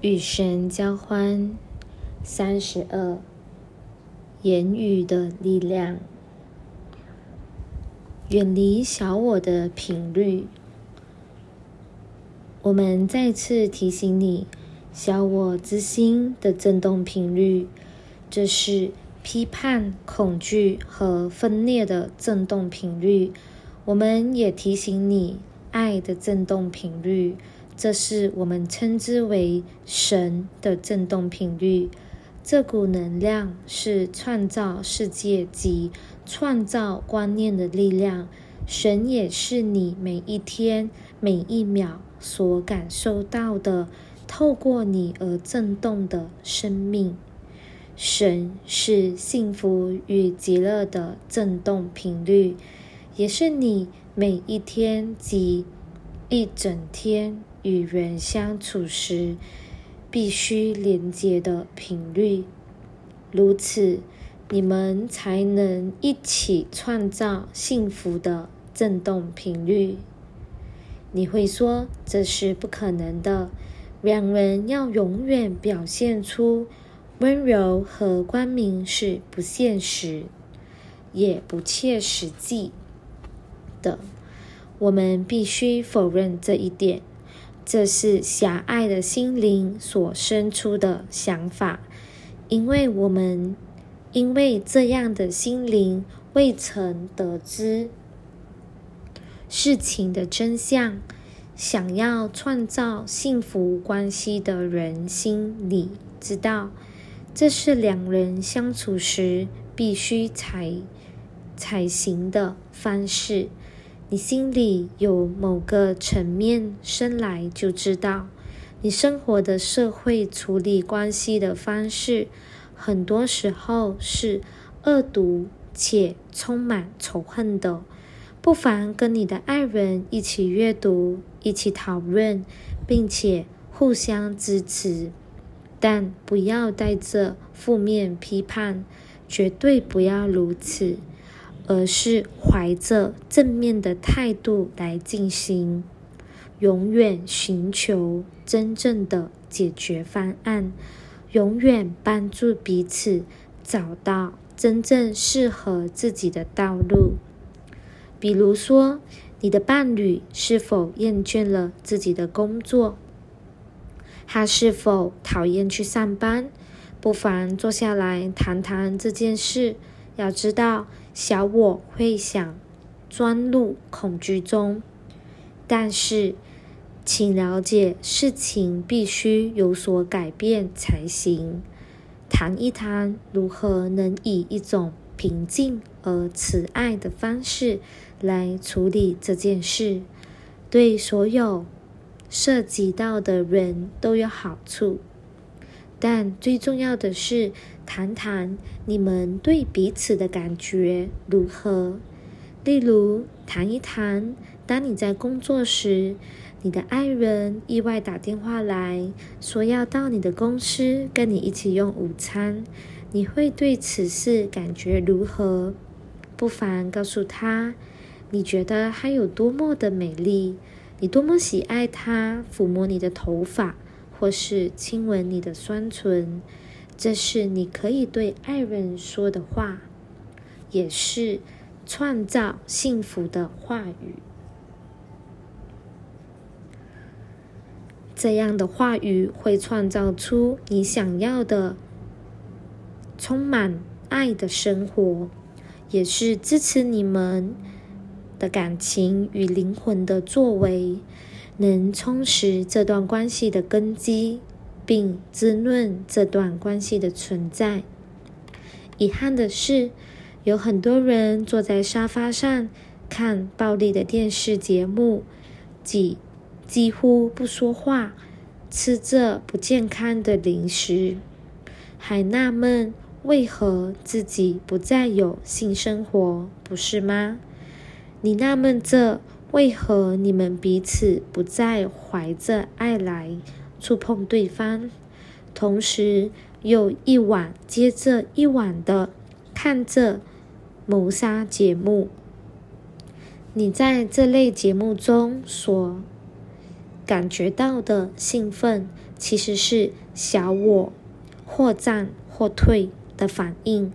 与神交欢，三十二，言语的力量，远离小我的频率。我们再次提醒你，小我之心的振动频率，这是批判、恐惧和分裂的振动频率。我们也提醒你，爱的振动频率。这是我们称之为神的振动频率。这股能量是创造世界及创造观念的力量。神也是你每一天每一秒所感受到的，透过你而震动的生命。神是幸福与极乐的振动频率，也是你每一天及一整天。与人相处时，必须连接的频率，如此，你们才能一起创造幸福的振动频率。你会说这是不可能的，两人要永远表现出温柔和光明是不现实，也不切实际的。我们必须否认这一点。这是狭隘的心灵所生出的想法，因为我们因为这样的心灵未曾得知事情的真相，想要创造幸福关系的人心里知道，这是两人相处时必须采采行的方式。你心里有某个层面，生来就知道，你生活的社会处理关系的方式，很多时候是恶毒且充满仇恨的。不妨跟你的爱人一起阅读，一起讨论，并且互相支持，但不要带着负面批判，绝对不要如此。而是怀着正面的态度来进行，永远寻求真正的解决方案，永远帮助彼此找到真正适合自己的道路。比如说，你的伴侣是否厌倦了自己的工作？他是否讨厌去上班？不妨坐下来谈谈这件事。要知道。小我会想钻入恐惧中，但是，请了解事情必须有所改变才行。谈一谈如何能以一种平静而慈爱的方式来处理这件事，对所有涉及到的人都有好处。但最重要的是，谈谈你们对彼此的感觉如何。例如，谈一谈，当你在工作时，你的爱人意外打电话来说要到你的公司跟你一起用午餐，你会对此事感觉如何？不妨告诉他，你觉得她有多么的美丽，你多么喜爱她抚摸你的头发。或是亲吻你的双唇，这是你可以对爱人说的话，也是创造幸福的话语。这样的话语会创造出你想要的充满爱的生活，也是支持你们的感情与灵魂的作为。能充实这段关系的根基，并滋润这段关系的存在。遗憾的是，有很多人坐在沙发上看暴力的电视节目，几几乎不说话，吃着不健康的零食，还纳闷为何自己不再有性生活，不是吗？你纳闷这？为何你们彼此不再怀着爱来触碰对方，同时又一晚接着一晚的看着谋杀节目？你在这类节目中所感觉到的兴奋，其实是小我或战或退的反应，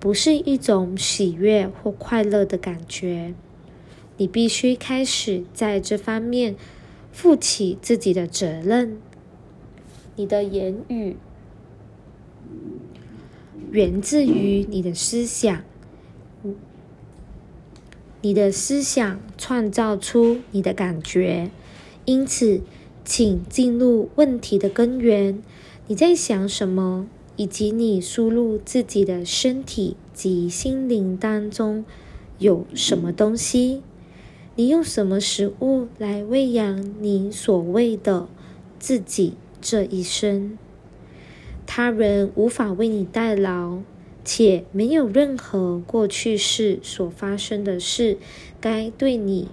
不是一种喜悦或快乐的感觉。你必须开始在这方面负起自己的责任。你的言语源自于你的思想。你的思想创造出你的感觉，因此，请进入问题的根源：你在想什么，以及你输入自己的身体及心灵当中有什么东西？你用什么食物来喂养你所谓的自己这一生？他人无法为你代劳。且没有任何过去式所发生的事该对你、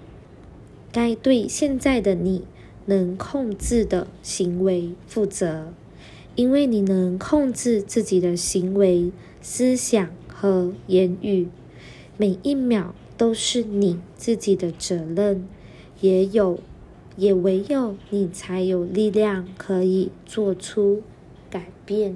该对现在的你能控制的行为负责，因为你能控制自己的行为、思想和言语。每一秒都是你自己的责任，也有，也唯有你才有力量可以做出改变。